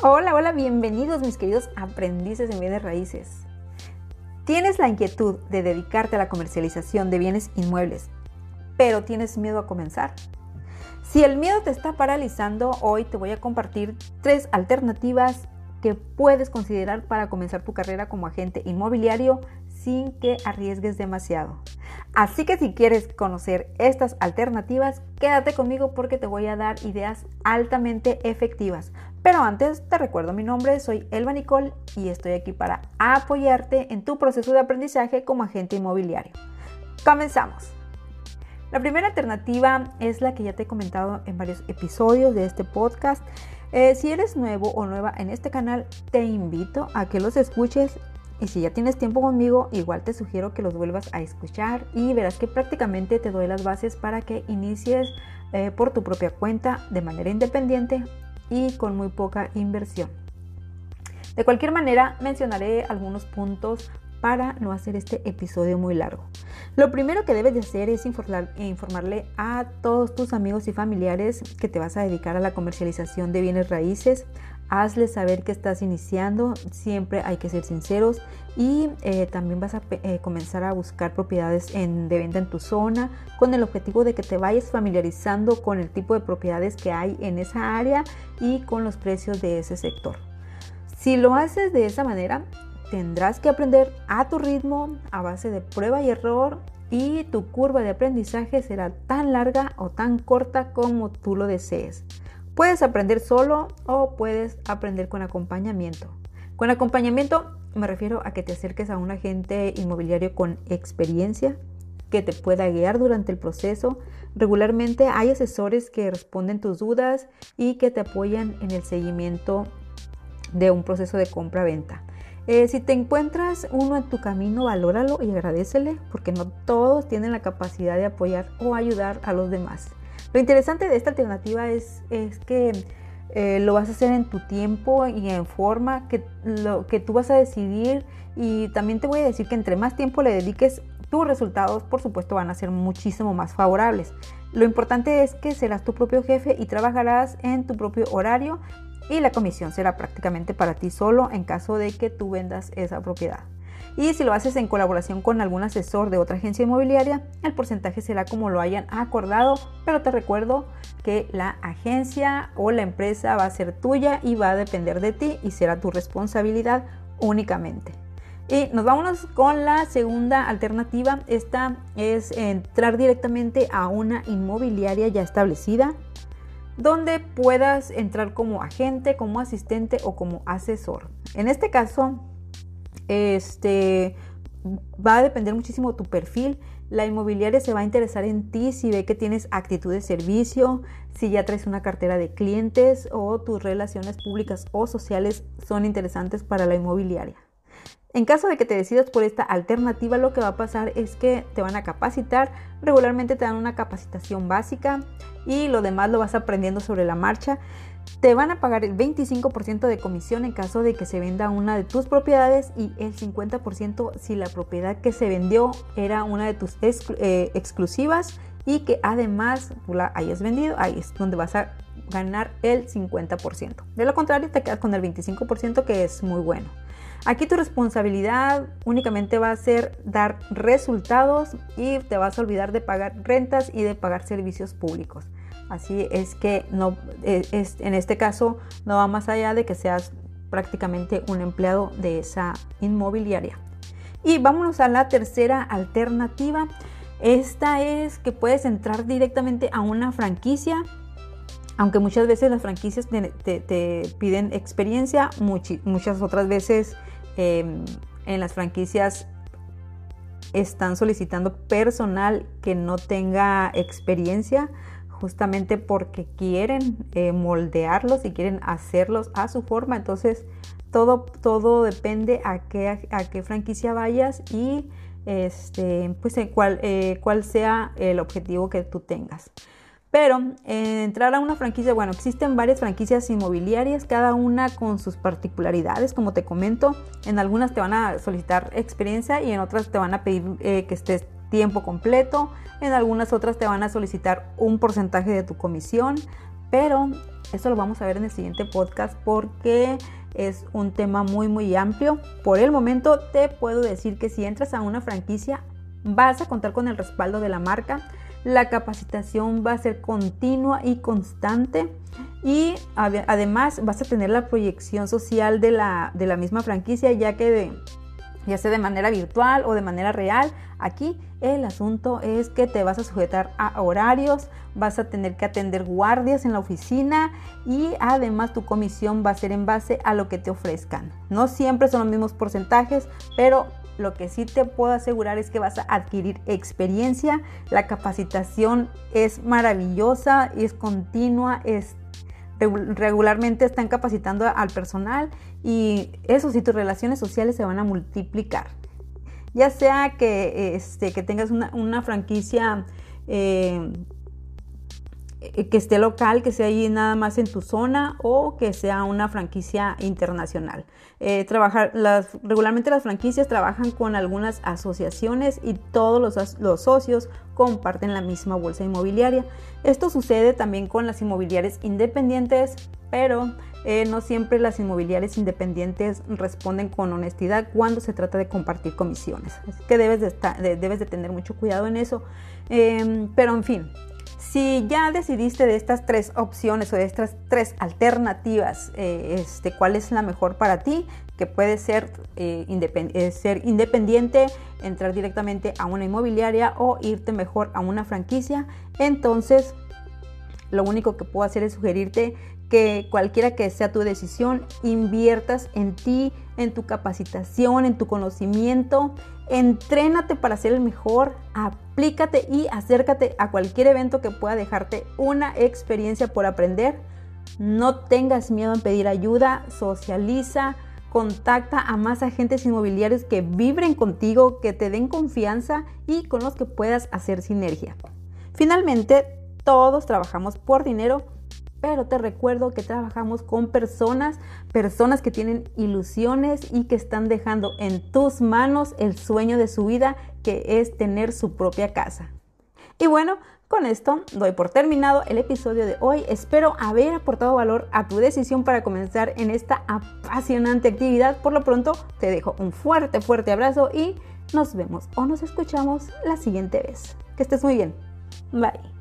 Hola, hola, bienvenidos mis queridos aprendices en bienes raíces. ¿Tienes la inquietud de dedicarte a la comercialización de bienes inmuebles, pero tienes miedo a comenzar? Si el miedo te está paralizando, hoy te voy a compartir tres alternativas que puedes considerar para comenzar tu carrera como agente inmobiliario sin que arriesgues demasiado. Así que si quieres conocer estas alternativas, quédate conmigo porque te voy a dar ideas altamente efectivas. Pero antes te recuerdo mi nombre, soy Elba Nicole y estoy aquí para apoyarte en tu proceso de aprendizaje como agente inmobiliario. Comenzamos. La primera alternativa es la que ya te he comentado en varios episodios de este podcast. Eh, si eres nuevo o nueva en este canal, te invito a que los escuches y si ya tienes tiempo conmigo, igual te sugiero que los vuelvas a escuchar y verás que prácticamente te doy las bases para que inicies eh, por tu propia cuenta de manera independiente y con muy poca inversión. De cualquier manera, mencionaré algunos puntos para no hacer este episodio muy largo. Lo primero que debes de hacer es informarle a todos tus amigos y familiares que te vas a dedicar a la comercialización de bienes raíces. Hazles saber que estás iniciando, siempre hay que ser sinceros y eh, también vas a eh, comenzar a buscar propiedades en, de venta en tu zona con el objetivo de que te vayas familiarizando con el tipo de propiedades que hay en esa área y con los precios de ese sector. Si lo haces de esa manera, tendrás que aprender a tu ritmo, a base de prueba y error y tu curva de aprendizaje será tan larga o tan corta como tú lo desees. Puedes aprender solo o puedes aprender con acompañamiento. Con acompañamiento me refiero a que te acerques a un agente inmobiliario con experiencia que te pueda guiar durante el proceso. Regularmente hay asesores que responden tus dudas y que te apoyan en el seguimiento de un proceso de compra-venta. Eh, si te encuentras uno en tu camino, valóralo y agradecele porque no todos tienen la capacidad de apoyar o ayudar a los demás. Lo interesante de esta alternativa es, es que eh, lo vas a hacer en tu tiempo y en forma que, lo, que tú vas a decidir y también te voy a decir que entre más tiempo le dediques, tus resultados por supuesto van a ser muchísimo más favorables. Lo importante es que serás tu propio jefe y trabajarás en tu propio horario y la comisión será prácticamente para ti solo en caso de que tú vendas esa propiedad. Y si lo haces en colaboración con algún asesor de otra agencia inmobiliaria, el porcentaje será como lo hayan acordado, pero te recuerdo que la agencia o la empresa va a ser tuya y va a depender de ti y será tu responsabilidad únicamente. Y nos vamos con la segunda alternativa. Esta es entrar directamente a una inmobiliaria ya establecida donde puedas entrar como agente, como asistente o como asesor. En este caso, este, va a depender muchísimo tu perfil. La inmobiliaria se va a interesar en ti si ve que tienes actitud de servicio, si ya traes una cartera de clientes o tus relaciones públicas o sociales son interesantes para la inmobiliaria. En caso de que te decidas por esta alternativa, lo que va a pasar es que te van a capacitar. Regularmente te dan una capacitación básica y lo demás lo vas aprendiendo sobre la marcha. Te van a pagar el 25% de comisión en caso de que se venda una de tus propiedades y el 50% si la propiedad que se vendió era una de tus eh, exclusivas y que además la hayas vendido. Ahí es donde vas a ganar el 50%. De lo contrario, te quedas con el 25% que es muy bueno. Aquí tu responsabilidad únicamente va a ser dar resultados y te vas a olvidar de pagar rentas y de pagar servicios públicos. Así es que no, e, es, en este caso no va más allá de que seas prácticamente un empleado de esa inmobiliaria. Y vámonos a la tercera alternativa. Esta es que puedes entrar directamente a una franquicia aunque muchas veces las franquicias te, piden experiencia, muchas otras veces em, en las franquicias están solicitando personal que no tenga experiencia justamente porque quieren eh, moldearlos y quieren hacerlos a su forma. Entonces, todo, todo depende a qué, a qué franquicia vayas y este, pues, cuál, eh, cuál sea el objetivo que tú tengas. Pero eh, entrar a una franquicia, bueno, existen varias franquicias inmobiliarias, cada una con sus particularidades, como te comento. En algunas te van a solicitar experiencia y en otras te van a pedir eh, que estés tiempo completo. En algunas otras te van a solicitar un porcentaje de tu comisión. Pero eso lo vamos a ver en el siguiente podcast porque es un tema muy muy amplio. Por el momento te puedo decir que si entras a una franquicia vas a contar con el respaldo de la marca. La capacitación va a ser continua y constante y además vas a tener la proyección social de la, de la misma franquicia ya que de, ya sea de manera virtual o de manera real. Aquí el asunto es que te vas a sujetar a horarios, vas a tener que atender guardias en la oficina y además tu comisión va a ser en base a lo que te ofrezcan. No siempre son los mismos porcentajes, pero lo que sí te puedo asegurar es que vas a adquirir experiencia. La capacitación es maravillosa, es continua, es regularmente están capacitando al personal y eso sí, tus relaciones sociales se van a multiplicar. Ya sea que, este, que tengas una, franquicia eh, que esté local, que sea ahí nada más en tu zona o que sea una franquicia internacional. Eh, trabajar, regularmente las franquicias trabajan con algunas asociaciones y todos los, los, socios comparten la misma bolsa inmobiliaria. Esto sucede también con las inmobiliarias independientes, pero eh, no siempre las inmobiliarias independientes responden con honestidad cuando se trata de compartir comisiones. Así que debes de, debes de tener mucho cuidado en eso. Em, pero en fin, si ya decidiste de estas tres opciones o de estas tres alternativas, eh, este, cuál es la mejor para ti, que puede ser, eh, ser independiente, entrar directamente a una inmobiliaria o irte mejor a una franquicia, entonces lo único que puedo hacer es sugerirte que cualquiera que sea tu decisión, inviertas en ti, en tu capacitación, en tu conocimiento, entrénate para ser el mejor, aplícate y acércate a cualquier evento que pueda dejarte una experiencia por aprender. No tengas miedo en pedir ayuda, socializa, contacta a más agentes inmobiliarios que vibren contigo, que te den confianza y con los que puedas hacer sinergia. Finalmente, todos trabajamos por dinero pero te recuerdo que trabajamos con personas, personas que tienen ilusiones y que están dejando en tus manos el sueño de su vida, que es tener su propia casa. Y bueno, con esto doy por terminado el episodio de hoy. Espero haber aportado valor a tu decisión para comenzar en esta apasionante actividad. Por lo pronto, te dejo un fuerte, fuerte abrazo y nos vemos o nos escuchamos la siguiente vez. Que estés muy bien. Bye.